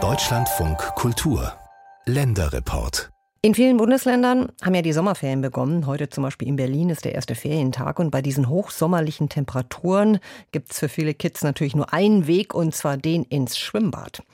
Deutschlandfunk Kultur Länderreport in vielen Bundesländern haben ja die Sommerferien begonnen. Heute zum Beispiel in Berlin ist der erste Ferientag. Und bei diesen hochsommerlichen Temperaturen gibt es für viele Kids natürlich nur einen Weg, und zwar den ins Schwimmbad.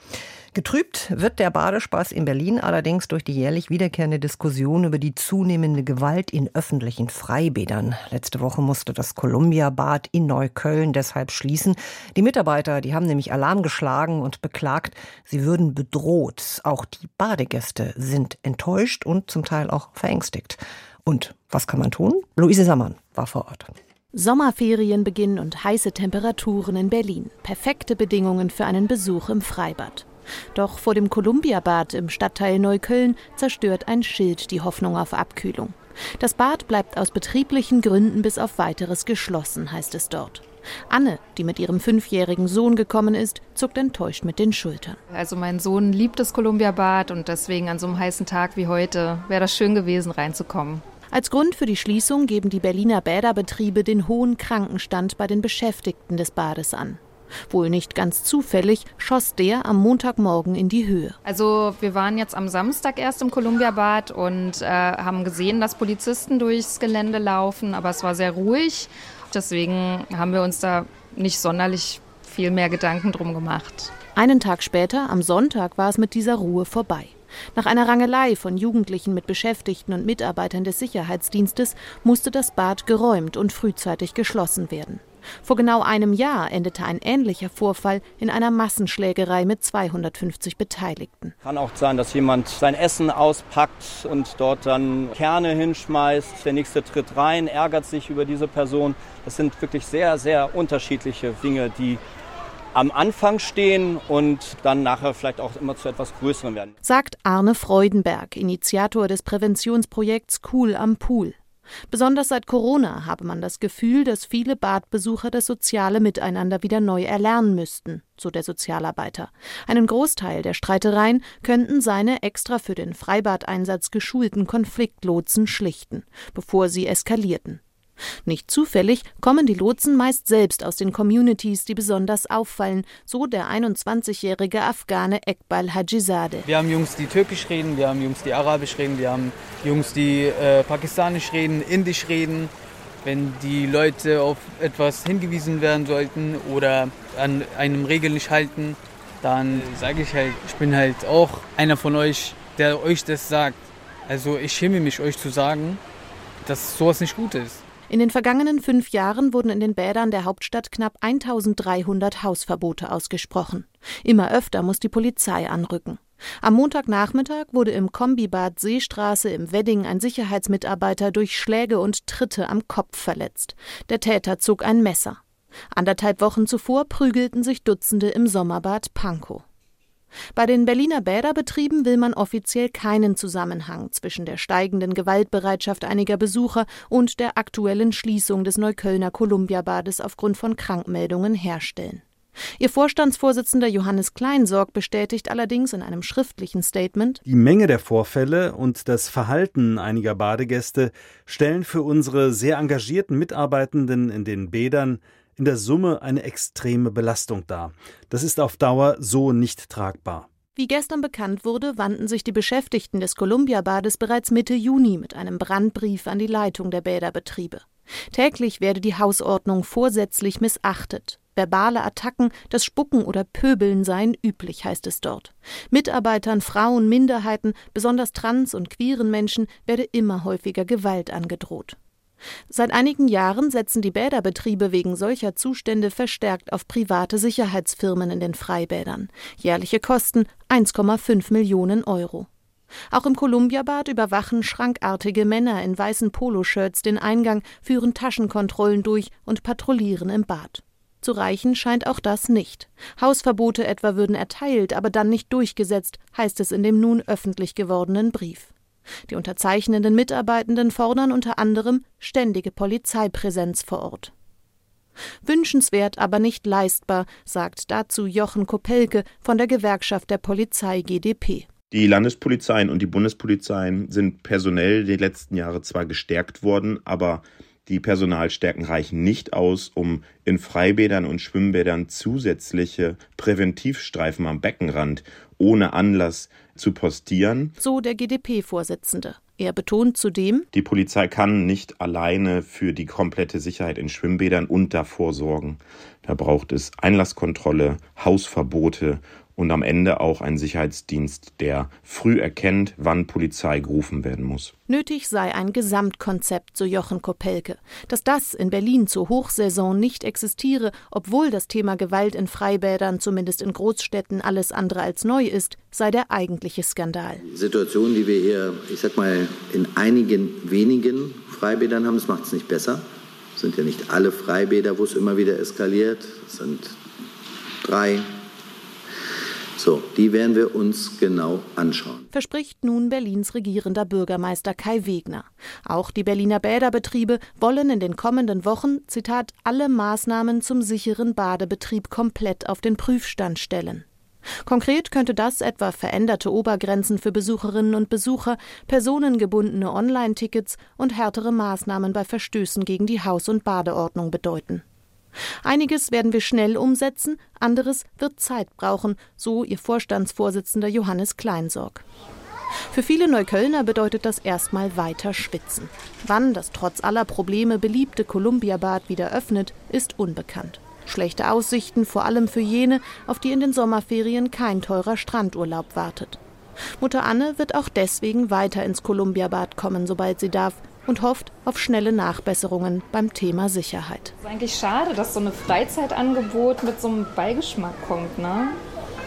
Getrübt wird der Badespaß in Berlin allerdings durch die jährlich wiederkehrende Diskussion über die zunehmende Gewalt in öffentlichen Freibädern. Letzte Woche musste das Columbia-Bad in Neukölln deshalb schließen. Die Mitarbeiter, die haben nämlich Alarm geschlagen und beklagt, sie würden bedroht. Auch die Badegäste sind enttäuscht und zum Teil auch verängstigt. Und was kann man tun? Luise Sammann war vor Ort. Sommerferienbeginn und heiße Temperaturen in Berlin. Perfekte Bedingungen für einen Besuch im Freibad. Doch vor dem Kolumbiabad im Stadtteil Neukölln zerstört ein Schild die Hoffnung auf Abkühlung. Das Bad bleibt aus betrieblichen Gründen bis auf weiteres geschlossen, heißt es dort. Anne, die mit ihrem fünfjährigen Sohn gekommen ist, zuckt enttäuscht mit den Schultern. Also mein Sohn liebt das Kolumbiabad und deswegen an so einem heißen Tag wie heute wäre das schön gewesen, reinzukommen. Als Grund für die Schließung geben die Berliner Bäderbetriebe den hohen Krankenstand bei den Beschäftigten des Bades an. Wohl nicht ganz zufällig schoss der am Montagmorgen in die Höhe. Also wir waren jetzt am Samstag erst im Kolumbiabad und äh, haben gesehen, dass Polizisten durchs Gelände laufen, aber es war sehr ruhig. Deswegen haben wir uns da nicht sonderlich viel mehr Gedanken drum gemacht. Einen Tag später, am Sonntag, war es mit dieser Ruhe vorbei. Nach einer Rangelei von Jugendlichen mit Beschäftigten und Mitarbeitern des Sicherheitsdienstes musste das Bad geräumt und frühzeitig geschlossen werden. Vor genau einem Jahr endete ein ähnlicher Vorfall in einer Massenschlägerei mit 250 Beteiligten. Kann auch sein, dass jemand sein Essen auspackt und dort dann Kerne hinschmeißt. Der nächste tritt rein, ärgert sich über diese Person. Das sind wirklich sehr, sehr unterschiedliche Dinge, die am Anfang stehen und dann nachher vielleicht auch immer zu etwas Größeren werden. Sagt Arne Freudenberg, Initiator des Präventionsprojekts Cool am Pool. Besonders seit Corona habe man das Gefühl, dass viele Badbesucher das soziale Miteinander wieder neu erlernen müssten, so der Sozialarbeiter. Einen Großteil der Streitereien könnten seine extra für den Freibadeinsatz geschulten Konfliktlotsen schlichten, bevor sie eskalierten. Nicht zufällig kommen die Lotsen meist selbst aus den Communities, die besonders auffallen, so der 21-jährige Afghane Ekbal Hajizadeh. Wir haben Jungs, die Türkisch reden, wir haben Jungs, die Arabisch reden, wir haben Jungs, die äh, Pakistanisch reden, Indisch reden. Wenn die Leute auf etwas hingewiesen werden sollten oder an einem Regel nicht halten, dann sage ich halt, ich bin halt auch einer von euch, der euch das sagt. Also ich schäme mich, euch zu sagen, dass sowas nicht gut ist. In den vergangenen fünf Jahren wurden in den Bädern der Hauptstadt knapp 1300 Hausverbote ausgesprochen. Immer öfter muss die Polizei anrücken. Am Montagnachmittag wurde im Kombibad Seestraße im Wedding ein Sicherheitsmitarbeiter durch Schläge und Tritte am Kopf verletzt. Der Täter zog ein Messer. Anderthalb Wochen zuvor prügelten sich Dutzende im Sommerbad Pankow. Bei den Berliner Bäderbetrieben will man offiziell keinen Zusammenhang zwischen der steigenden Gewaltbereitschaft einiger Besucher und der aktuellen Schließung des Neuköllner Kolumbiabades aufgrund von Krankmeldungen herstellen. Ihr Vorstandsvorsitzender Johannes Kleinsorg bestätigt allerdings in einem schriftlichen Statement, die Menge der Vorfälle und das Verhalten einiger Badegäste stellen für unsere sehr engagierten Mitarbeitenden in den Bädern in der Summe eine extreme Belastung dar. Das ist auf Dauer so nicht tragbar. Wie gestern bekannt wurde, wandten sich die Beschäftigten des Columbia-Bades bereits Mitte Juni mit einem Brandbrief an die Leitung der Bäderbetriebe. Täglich werde die Hausordnung vorsätzlich missachtet. Verbale Attacken, das Spucken oder Pöbeln seien üblich, heißt es dort. Mitarbeitern, Frauen, Minderheiten, besonders trans- und queeren Menschen werde immer häufiger Gewalt angedroht. Seit einigen Jahren setzen die Bäderbetriebe wegen solcher Zustände verstärkt auf private Sicherheitsfirmen in den Freibädern. Jährliche Kosten 1,5 Millionen Euro. Auch im Kolumbiabad überwachen schrankartige Männer in weißen Poloshirts den Eingang, führen Taschenkontrollen durch und patrouillieren im Bad. Zu reichen scheint auch das nicht. Hausverbote etwa würden erteilt, aber dann nicht durchgesetzt, heißt es in dem nun öffentlich gewordenen Brief. Die unterzeichnenden Mitarbeitenden fordern unter anderem ständige Polizeipräsenz vor Ort. Wünschenswert, aber nicht leistbar, sagt dazu Jochen Kopelke von der Gewerkschaft der Polizei GdP. Die Landespolizeien und die Bundespolizeien sind personell die letzten Jahre zwar gestärkt worden, aber Die Personalstärken reichen nicht aus, um in Freibädern und Schwimmbädern zusätzliche Präventivstreifen am Beckenrand ohne Anlass zu postieren. So der GdP-Vorsitzende. Er betont zudem, die Polizei kann nicht alleine für die komplette Sicherheit in Schwimmbädern und davor sorgen. Da braucht es Einlasskontrolle, Hausverbote und am Ende auch ein Sicherheitsdienst, der früh erkennt, wann Polizei gerufen werden muss. Nötig sei ein Gesamtkonzept, so Jochen Kopelke. Dass das in Berlin zur Hochsaison nicht existiere, obwohl das Thema Gewalt in Freibädern, zumindest in Großstädten, alles andere als neu ist, sei der eigentliche Skandal. Die Situation, die wir hier, ich sag mal, in einigen wenigen Freibädern haben, das macht es nicht besser. Es sind ja nicht alle Freibäder, wo es immer wieder eskaliert. Es sind drei, so, die werden wir uns genau anschauen. Verspricht nun Berlins regierender Bürgermeister Kai Wegner. Auch die Berliner Bäderbetriebe wollen in den kommenden Wochen, Zitat, alle Maßnahmen zum sicheren Badebetrieb komplett auf den Prüfstand stellen. Konkret könnte das etwa veränderte Obergrenzen für Besucherinnen und Besucher, personengebundene Online-Tickets und härtere Maßnahmen bei Verstößen gegen die Haus- und Badeordnung bedeuten. Einiges werden wir schnell umsetzen, anderes wird Zeit brauchen, so ihr Vorstandsvorsitzender Johannes Kleinsorg. Für viele Neuköllner bedeutet das erstmal weiter schwitzen. Wann das trotz aller Probleme beliebte Kolumbiabad wieder öffnet, ist unbekannt. Schlechte Aussichten vor allem für jene, auf die in den Sommerferien kein teurer Strandurlaub wartet. Mutter Anne wird auch deswegen weiter ins Kolumbiabad kommen, sobald sie darf, und hofft auf schnelle Nachbesserungen beim Thema Sicherheit. Es ist eigentlich schade, dass so ein Freizeitangebot mit so einem Beigeschmack kommt. Ne?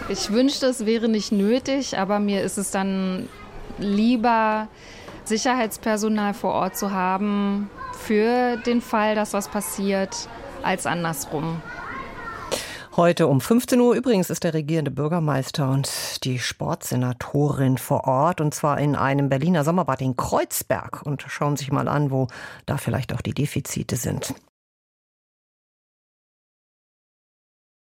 Ich wünschte, es wäre nicht nötig, aber mir ist es dann lieber, Sicherheitspersonal vor Ort zu haben für den Fall, dass was passiert, als andersrum. Heute um 15 Uhr übrigens ist der regierende Bürgermeister und die Sportsenatorin vor Ort und zwar in einem Berliner Sommerbad in Kreuzberg und schauen sich mal an, wo da vielleicht auch die Defizite sind.